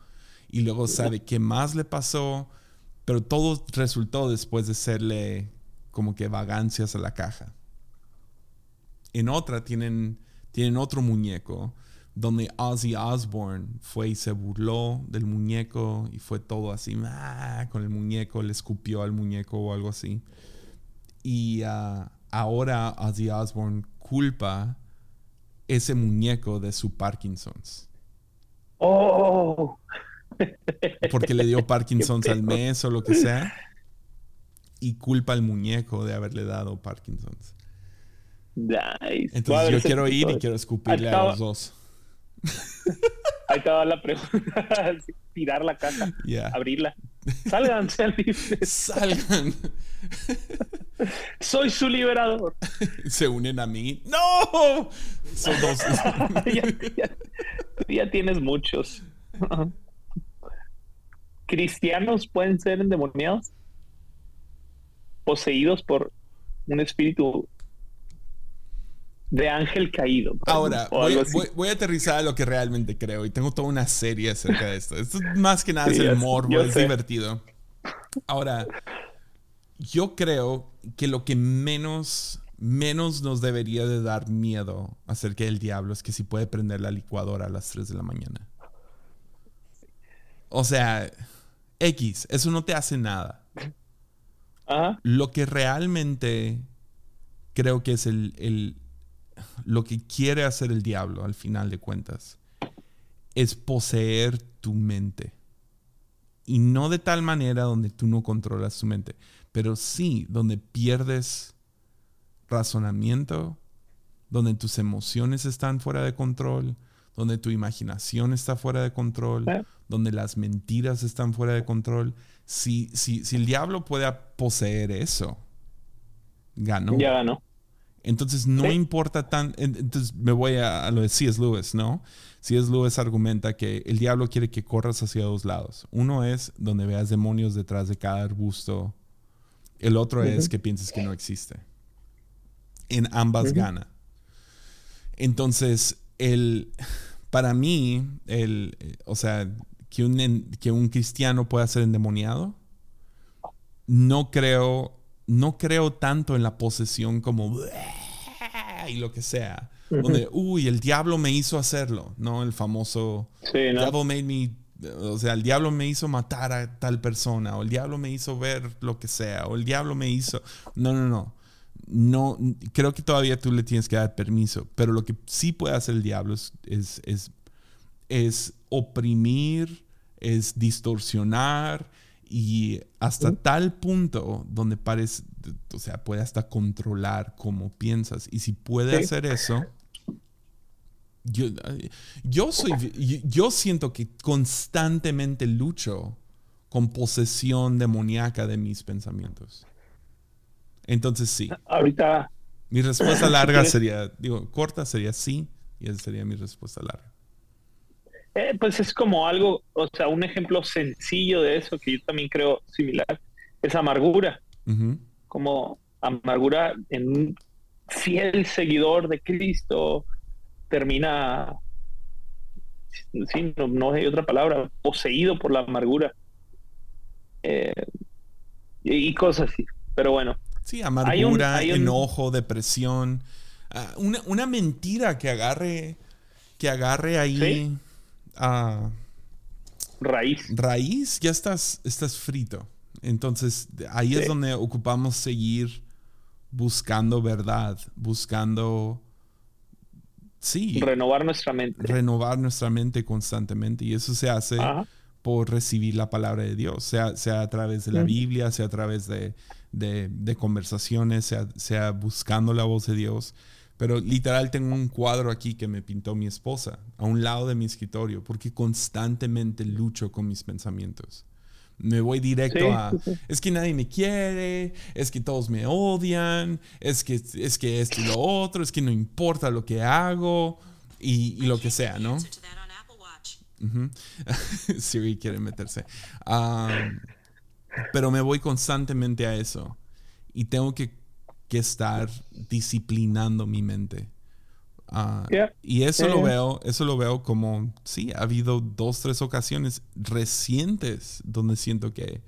Y luego sabe qué más le pasó, pero todo resultó después de serle como que vagancias a la caja. En otra tienen, tienen otro muñeco donde Ozzy Osbourne fue y se burló del muñeco y fue todo así, ah", con el muñeco, le escupió al muñeco o algo así. Y ah, ahora Ozzy Osbourne culpa ese muñeco de su Parkinson's. Oh. Porque le dio Parkinson's al mes o lo que sea. Y culpa al muñeco de haberle dado Parkinson's. Nice. Entonces yo quiero ir y quiero escupirle a los dos. Ahí estaba la pregunta. Tirar la caja, abrirla. Salgan, sean libres. Salgan. Soy su liberador. Se unen a mí. ¡No! Son dos. ya, tienes muchos. ¿Cristianos pueden ser endemoniados? ¿Poseídos por un espíritu de ángel caído. Ahora, voy, a aterrizar a lo que realmente creo y tengo toda una serie acerca de esto. Esto más que nada es el morbo, es divertido. Ahora, yo creo que lo que menos, menos nos debería de dar miedo acerca del diablo es que si puede prender la licuadora a las 3 de la mañana. O sea, X, eso no te hace nada. Lo que realmente creo que es el lo que quiere hacer el diablo al final de cuentas es poseer tu mente. Y no de tal manera donde tú no controlas tu mente, pero sí donde pierdes razonamiento, donde tus emociones están fuera de control, donde tu imaginación está fuera de control, donde las mentiras están fuera de control. Si, si, si el diablo puede poseer eso, ganó. Ya ganó. Entonces no importa tan... Entonces me voy a, lo de C.S. Lewis, ¿no? C.S. Lewis argumenta que el diablo quiere que corras hacia dos lados. Uno es donde veas demonios detrás de cada arbusto. El otro es que pienses que no existe. En ambas gana. Entonces, el, para mí, el, o sea, que un, que un cristiano pueda ser endemoniado, no creo no creo tanto en la posesión como y lo que sea. Donde, uy, el diablo me hizo hacerlo, ¿no? El famoso sí, ¿no? made me, o sea, el diablo me hizo matar a tal persona, o el diablo me hizo ver lo que sea, o el diablo me hizo. No, no, no. No, creo que todavía tú le tienes que dar permiso, pero lo que sí puede hacer el diablo es, es, es oprimir, es distorsionar, y hasta tal punto donde parece, o sea, puede hasta controlar cómo piensas. Y si puede hacer eso, yo, yo soy, yo, siento que constantemente lucho con posesión demoníaca de mis pensamientos. Entonces sí. Ahorita. Mi respuesta larga sería, digo, corta sería sí, y esa sería mi respuesta larga. Eh, pues es como algo, o sea, un ejemplo sencillo de eso que yo también creo similar, es amargura. Como amargura en un fiel seguidor de Cristo termina, sí, no, hay otra palabra, poseído por la amargura. Eh, y, cosas así, pero bueno. Sí, amargura, enojo, depresión. Ah, una, mentira que agarre, que agarre ahí raíz. Raíz, ya estás, estás frito. Entonces, ahí es donde ocupamos seguir buscando verdad, buscando... Sí. Renovar nuestra mente. Renovar nuestra mente constantemente. Y eso se hace por recibir la palabra de Dios, sea, sea a través de la Biblia, sea a través de, de, conversaciones, sea, sea buscando la voz de Dios. Pero literal tengo un cuadro aquí que me pintó mi esposa a un lado de mi escritorio porque constantemente lucho con mis pensamientos. Me voy directo a, es que nadie me quiere, es que todos me odian, es que, es que esto y lo otro, es que no importa lo que hago y, lo que sea, ¿no? Siri quiere meterse. pero me voy constantemente a eso y tengo que que estar disciplinando mi mente. Ah, Yeah. y eso lo veo, eso lo veo como, sí, ha habido dos, tres ocasiones recientes donde siento que,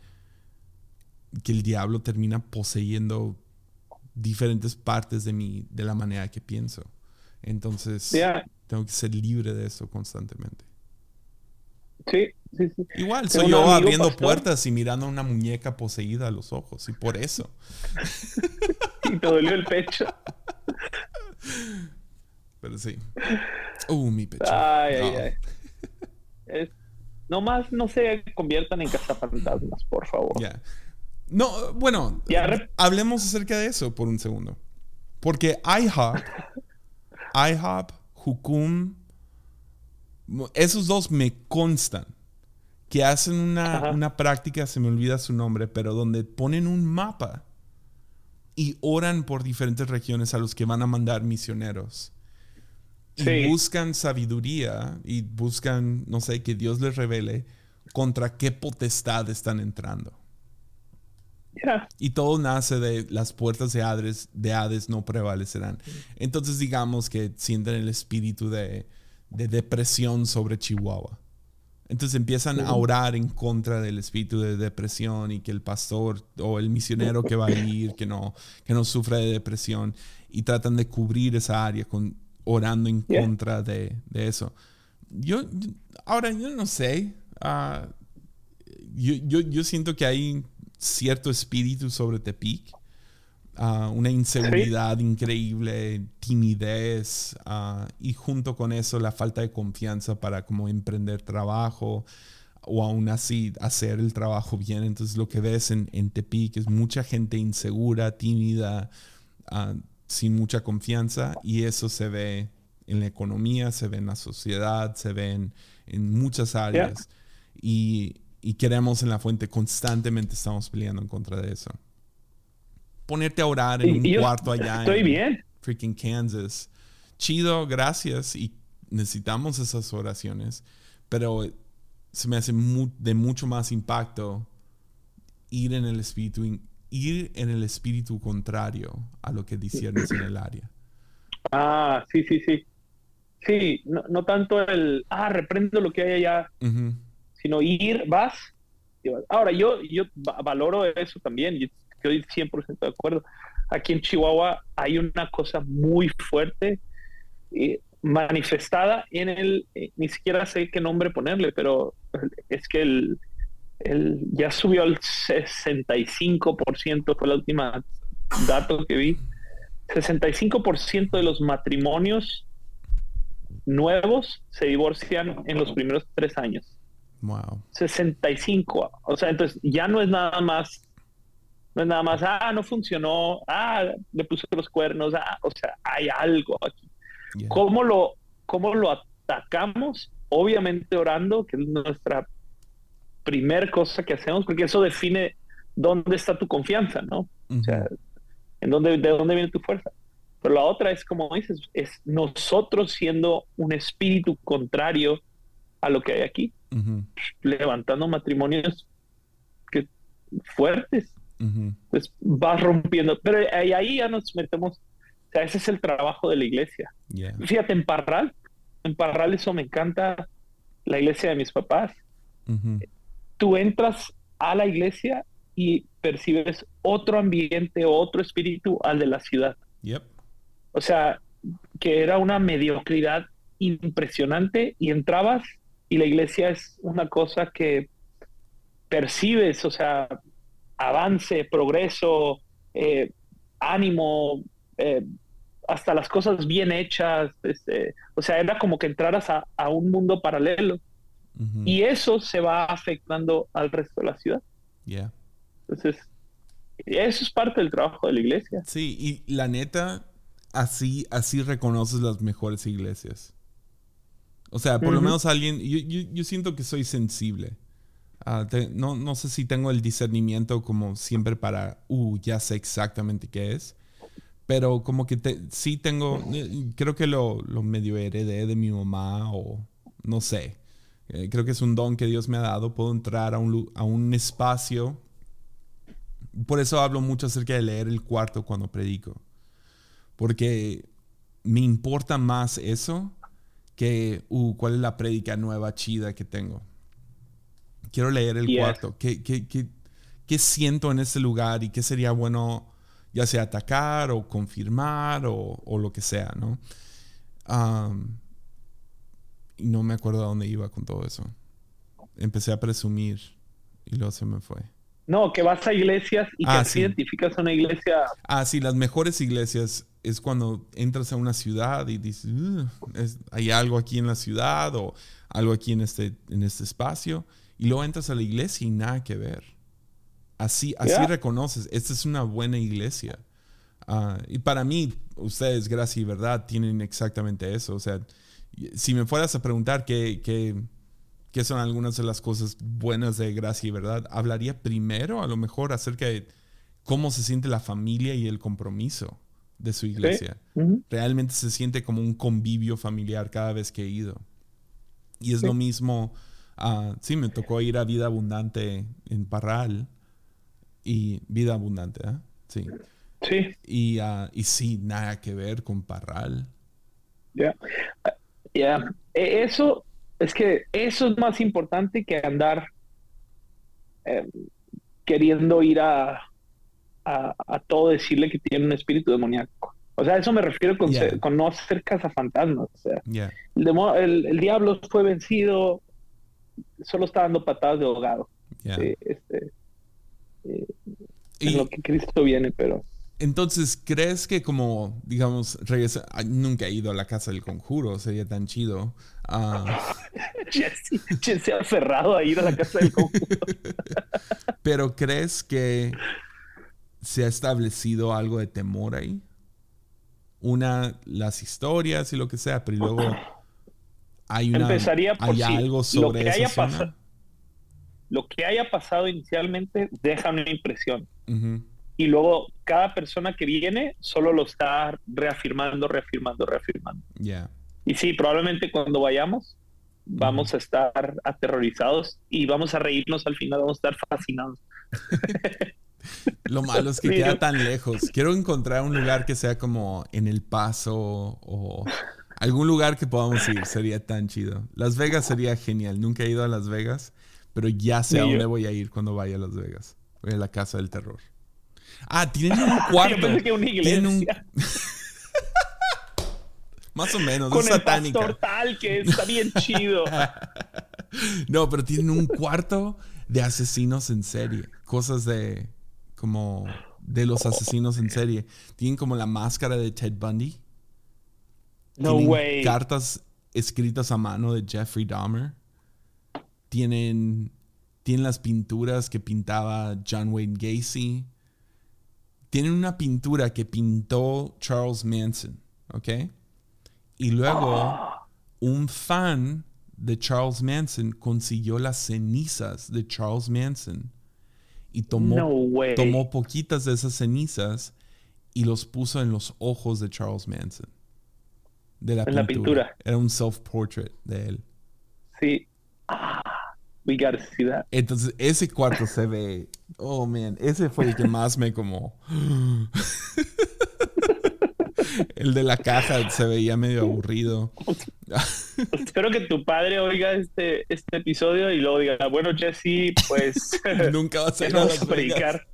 que el diablo termina poseyendo diferentes partes de mí, de la manera que pienso. Entonces, Yeah. tengo que ser libre de eso constantemente. Sí, sí, sí. Igual, soy yo abriendo pastor. puertas y mirando a una muñeca poseída a los ojos, y por eso. Y te dolió el pecho. Pero sí. Uh, mi pecho. Ay, ay, No. ay. Es- nomás no se conviertan en cazafantasmas, por favor. Ya. No, bueno, hablemos acerca de eso por un segundo. Porque IHOP, IHOP, Hukum, esos dos me constan que hacen una, una práctica, se me olvida su nombre, pero donde ponen un mapa y oran por diferentes regiones a los que van a mandar misioneros. Y buscan sabiduría y buscan, no sé, que Dios les revele contra qué potestad están entrando. Y todo nace de las puertas de Hades, de Hades no prevalecerán. Entonces digamos que sienten el espíritu de, de depresión sobre Chihuahua. Entonces empiezan a orar en contra del espíritu de depresión y que el pastor o el misionero que va a ir, que no, que no sufra de depresión y tratan de cubrir esa área con, orando en contra de, de eso. Yo, ahora, yo no sé. ah, yo, yo, yo siento que hay cierto espíritu sobre Tepic. Una inseguridad increíble, timidez ah, y junto con eso la falta de confianza para como emprender trabajo o aún así hacer el trabajo bien. Entonces lo que ves en, en Tepic es mucha gente insegura, tímida, ah, sin mucha confianza y eso se ve en la economía, se ve en la sociedad, se ve en, en muchas áreas. Y, y queremos en la fuente constantemente estamos peleando en contra de eso. Ponerte a orar en un cuarto allá Estoy en bien. freaking Kansas. Chido, gracias. Y necesitamos esas oraciones. Pero se me hace mu- de mucho más impacto ir en el espíritu, ir en el espíritu contrario a lo que disiernes en el área. Ah, sí, sí, sí. Sí, no, no tanto el, ah, reprendo lo que hay allá, sino ir, vas. Ahora, yo, yo va- valoro eso también, estoy 100% de acuerdo. Aquí en Chihuahua hay una cosa muy fuerte eh, manifestada en el, eh, ni siquiera sé qué nombre ponerle, pero es que el, el ya subió al 65%, fue la última dato que vi. 65% de los matrimonios nuevos se divorcian en los primeros tres años. Wow. 65. O sea, entonces ya no es nada más, no es nada más, ah, no funcionó, ah, le puso los cuernos, ah, o sea, hay algo aquí. Yeah. ¿Cómo lo, cómo lo atacamos? Obviamente orando, que es nuestra primer cosa que hacemos, porque eso define dónde está tu confianza, ¿no? O sea, en dónde, de dónde viene tu fuerza. Pero la otra es, como dices, es nosotros siendo un espíritu contrario a lo que hay aquí, levantando matrimonios que, fuertes, Pues vas rompiendo. Pero ahí, ahí ya nos metemos, o sea, ese es el trabajo de la iglesia. Yeah. Fíjate, en Parral, en Parral eso me encanta, la iglesia de mis papás. Tú entras a la iglesia y percibes otro ambiente, otro espíritu al de la ciudad. Yep. O sea, que era una mediocridad impresionante y entrabas y la iglesia es una cosa que percibes, o sea, avance, progreso, eh, ánimo, eh, hasta las cosas bien hechas, este, o sea, era como que entraras a, a un mundo paralelo y eso se va afectando al resto de la ciudad. Yeah. Entonces, eso es parte del trabajo de la iglesia. Sí, y la neta, así, así reconoces las mejores iglesias. O sea, por lo menos alguien, yo, yo, yo siento que soy sensible. Ah, no, no sé si tengo el discernimiento como siempre para, uh, ya sé exactamente qué es. Pero como que sí tengo, eh, creo que lo, lo medio heredé de mi mamá o no sé. Eh, creo que es un don que Dios me ha dado. Puedo entrar a un, a un espacio por eso hablo mucho acerca de leer el cuarto cuando predico. Porque me importa más eso que uh, cuál es la prédica nueva chida que tengo. Quiero leer el cuarto. ¿Qué, qué, qué, qué siento en ese lugar y qué sería bueno ya sea atacar o confirmar o, o lo que sea, ¿no? y no me acuerdo a dónde iba con todo eso. Empecé a presumir y luego se me fue. No, que vas a iglesias y que ah, identificas a una iglesia. Ah, sí, las mejores iglesias es cuando entras a una ciudad y dices, hay algo aquí en la ciudad o algo aquí en este, en este espacio. Y luego entras a la iglesia y nada que ver. Así, así reconoces, esta es una buena iglesia. Ah, y para mí, ustedes, gracia y verdad, tienen exactamente eso. O sea, si me fueras a preguntar qué, qué, qué, son algunas de las cosas buenas de gracia y verdad, hablaría primero a lo mejor acerca de cómo se siente la familia y el compromiso de su iglesia. Realmente se siente como un convivio familiar cada vez que he ido. Y es lo mismo, uh, sí, me tocó ir a Vida Abundante en Parral y Vida Abundante, ¿eh? Sí. Sí. Y, uh, y sí, nada que ver con Parral. Ya. Ya. E, eso, es que eso es más importante que andar em, queriendo ir a, a, todo decirle que tiene un espíritu demoníaco. O sea, eso me refiero con, con no ser cazafantasmas. O sea, el, el, diablo fue vencido, solo está dando patadas de ahogado. este, eh, lo que Cristo viene, pero... Entonces, ¿crees que como, digamos, regresa, nunca he ido a la casa del conjuro, sería tan chido? Uh... Jesse, se ha aferrado a ir a la casa del conjuro. Pero ¿crees que se ha establecido algo de temor ahí? Una, las historias y lo que sea, pero luego hay una... Empezaría por hay algo sobre lo que haya Lo que haya pasado inicialmente deja una impresión. Y luego cada persona que viene solo lo está reafirmando, reafirmando, reafirmando. Y sí, probablemente cuando vayamos vamos a estar aterrorizados y vamos a reírnos al final, vamos a estar fascinados. Lo malo es que queda tan lejos. Quiero encontrar un lugar que sea como en El Paso o algún lugar que podamos ir. Sería tan chido. Las Vegas sería genial. Nunca he ido a Las Vegas, pero ya sé a dónde voy a ir cuando vaya a Las Vegas. Voy a la Casa del Terror. Ah, tienen un cuarto. Yo pensé que una iglesia. Más o menos, Con es el pastor tal que está bien chido. no, pero tienen un cuarto de asesinos en serie. Cosas de. como. de los asesinos en serie. Tienen como la máscara de Ted Bundy. No way. Cartas escritas a mano de Jeffrey Dahmer. Tienen. Tienen las pinturas que pintaba John Wayne Gacy tienen una pintura que pintó Charles Manson, ¿ok? Y luego un fan de Charles Manson consiguió las cenizas de Charles Manson y tomó, tomó poquitas de esas cenizas y los puso en los ojos de Charles Manson. De la, pintura. la pintura. Era un self-portrait de él. Sí. Entonces, ese cuarto se ve. Oh, man. Ese fue el que más me como. el de la caja se veía medio aburrido. Espero que tu padre oiga este, este episodio y luego diga: Bueno, Jesse, pues. Nunca vas a ir a, predicar.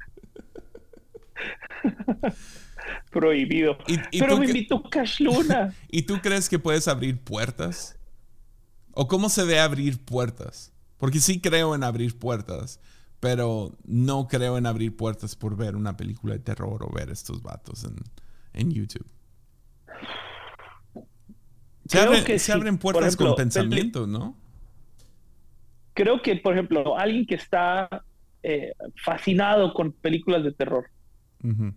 Prohibido. Pero me invitó Cash Luna. ¿Y tú crees que puedes abrir puertas? ¿O cómo se ve abrir puertas? Porque sí creo en abrir puertas, pero no creo en abrir puertas por ver una película de terror o ver estos vatos en, en YouTube. Se, se abren puertas con pensamiento, ¿no? Creo que, por ejemplo, alguien que está eh, fascinado con películas de terror,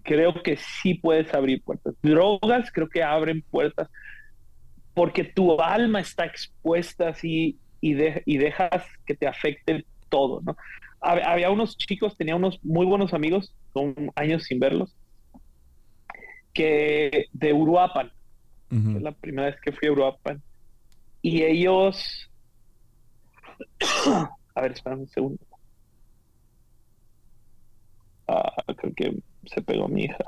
creo que sí puedes abrir puertas. Drogas creo que abren puertas porque tu alma está expuesta así y, y dejas que te afecte todo, ¿no? Había unos chicos, tenía unos muy buenos amigos, con años sin verlos, que de Uruapan, es la primera vez que fui a Uruapan, y ellos, a ver, espérame un segundo. Creo que se pegó mi hija.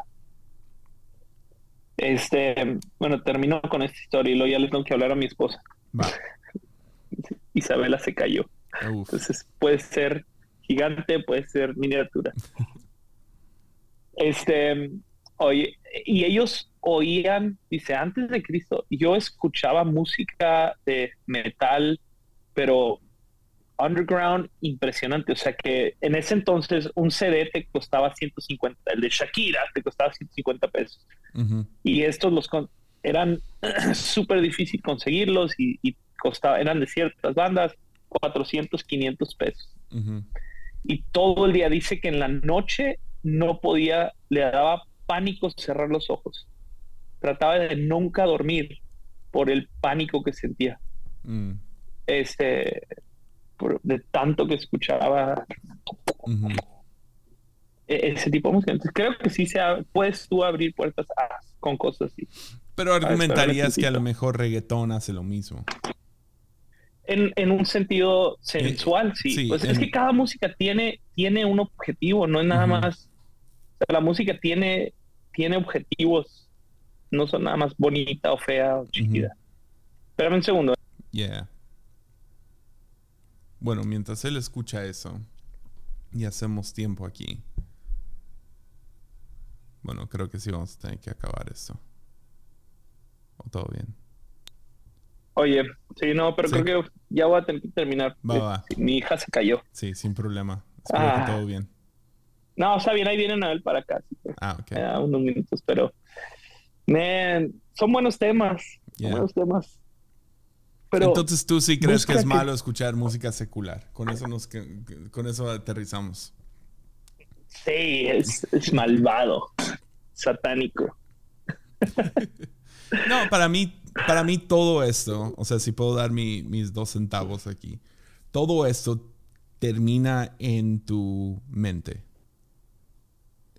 Este, bueno, termino con esta historia y luego ya les tengo que hablar a mi esposa. Va. Isabela se cayó. Uf. Entonces puede ser gigante, puede ser miniatura. Este, oye, y ellos oían, dice, antes de Cristo, yo escuchaba música de metal, pero underground impresionante. O sea que en ese entonces un CD te costaba 150, el de Shakira te costaba 150 pesos. Y estos los con- eran súper difícil conseguirlos y, y costaba, eran de ciertas bandas, 400, 500 pesos. Y todo el día dice que en la noche no podía, le daba pánico cerrar los ojos. Trataba de nunca dormir por el pánico que sentía. Mm. Este, por- de tanto que escuchaba Ujú. e- ese tipo de música. Entonces creo que sí se ha- puedes tú abrir puertas a- con cosas así. Pero argumentarías que a lo mejor reggaetón hace lo mismo. En, en un sentido sensual, sí. sí, Pues en- es que cada música tiene, tiene un objetivo, no es nada Ujú. más. o sea, la música tiene, tiene objetivos, no son nada más bonita o fea o chida. Espérame un segundo. Yeah. Bueno, mientras él escucha eso y hacemos tiempo aquí. Bueno, creo que sí vamos a tener que acabar esto. ¿O todo bien? Oye, sí, no, pero Sí. creo que ya voy a tener que terminar. Va, va. Mi hija se cayó. Sí, sin problema. Espero Ah. que todo bien. No, está bien, ahí vienen a él para acá. así que, Ah, ok. unos minutos, pero man, son buenos temas. Son buenos temas. Pero Entonces tú sí crees que es que- malo escuchar música secular. Con eso nos con eso aterrizamos. sí, es, es malvado, satánico. No, para mí, para mí todo esto, o sea, si puedo dar mi- mis dos centavos aquí, todo esto termina en tu mente.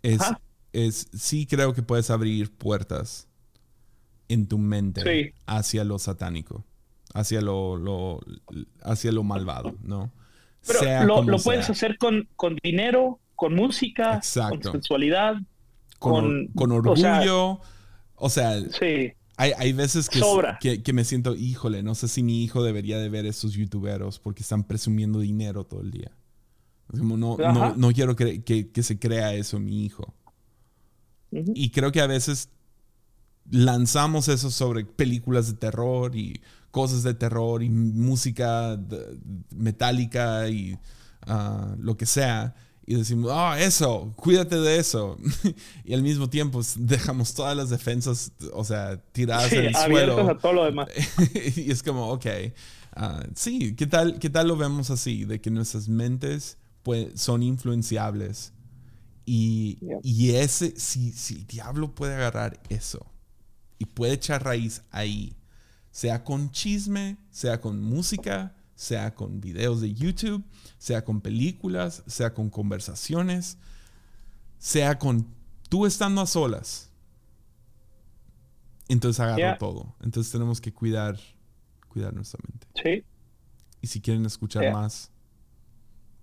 Es, Ajá. es, sí creo que puedes abrir puertas en tu mente Sí. hacia lo satánico, hacia lo, lo- hacia lo malvado, ¿no? Pero Sea lo, lo puedes hacer con, con dinero, con música, Exacto. con sensualidad. con, con- con o sea- orgullo. O sea, Sí, Hay, hay veces que, Sobra. que, que me siento, híjole, no sé si mi hijo debería de ver esos youtuberos porque están presumiendo dinero todo el día. Como, no, no, no quiero que, que se crea eso mi hijo. Y creo que a veces lanzamos eso sobre películas de terror y cosas de terror y música de- metálica y ah, lo que sea. Y decimos, ah, eso, cuídate de eso. y al mismo tiempo s- dejamos todas las defensas, o sea, tiradas Sí, en el suelo. a todo lo demás. y es como, ok, ah, sí, ¿qué tal, ¿qué tal lo vemos así? De que nuestras mentes pues, son influenciables. Y, Yeah. y ese, si, si el diablo puede agarrar eso y puede echar raíz ahí, sea con chisme, sea con música, sea con videos de YouTube, sea con películas, sea con conversaciones, sea con tú estando a solas. Entonces agarró Yeah. todo. Entonces tenemos que cuidar, cuidar nuestra mente. Sí, Y si quieren escuchar Yeah. más,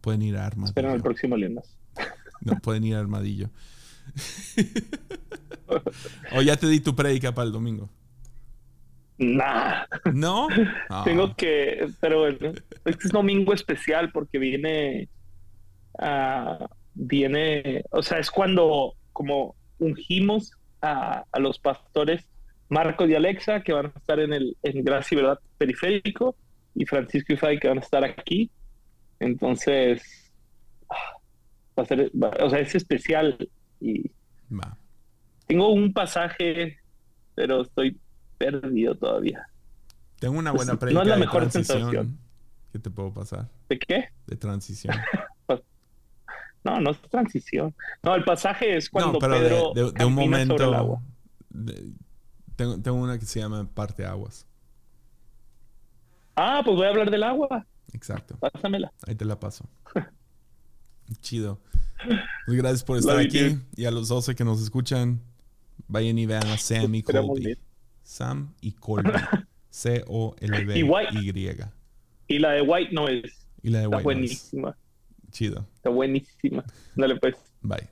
pueden ir a esperen el Armadillo. próximo lunes. No, pueden ir a Armadillo. o ya te di tu prédica para el domingo. Nah, ¿No? Ah, tengo que, pero bueno, este es domingo especial porque viene, ah, viene, o sea, es cuando como ungimos a, a los pastores Marco y Alexa que van a estar en el en Gracia y Verdad Periférico y Francisco y Fay que van a estar aquí. Entonces, ah, va a ser, va- o sea, es especial y tengo un pasaje, pero estoy perdido todavía. Tengo una Pues, buena no prédica es la de mejor sensación. que te puedo pasar. ¿De qué? De transición. No, no es transición. No, el pasaje es cuando no, pero de- Pedro de, de un camina sobre el momento. agua. de- tengo, tengo una que se llama Parte Aguas. Ah, pues voy a hablar del agua. Exacto. Pásamela. Ahí te la paso. Chido. Pues gracias por estar aquí. Y a los 12 que nos escuchan, vayan y vean a Sam y Esperamos Colby. Sam y Colby. C-O-L-B-Y. Y la de White no es. Y la de Está White buenísima. Chido. Está buenísima. Dale pues. Bye.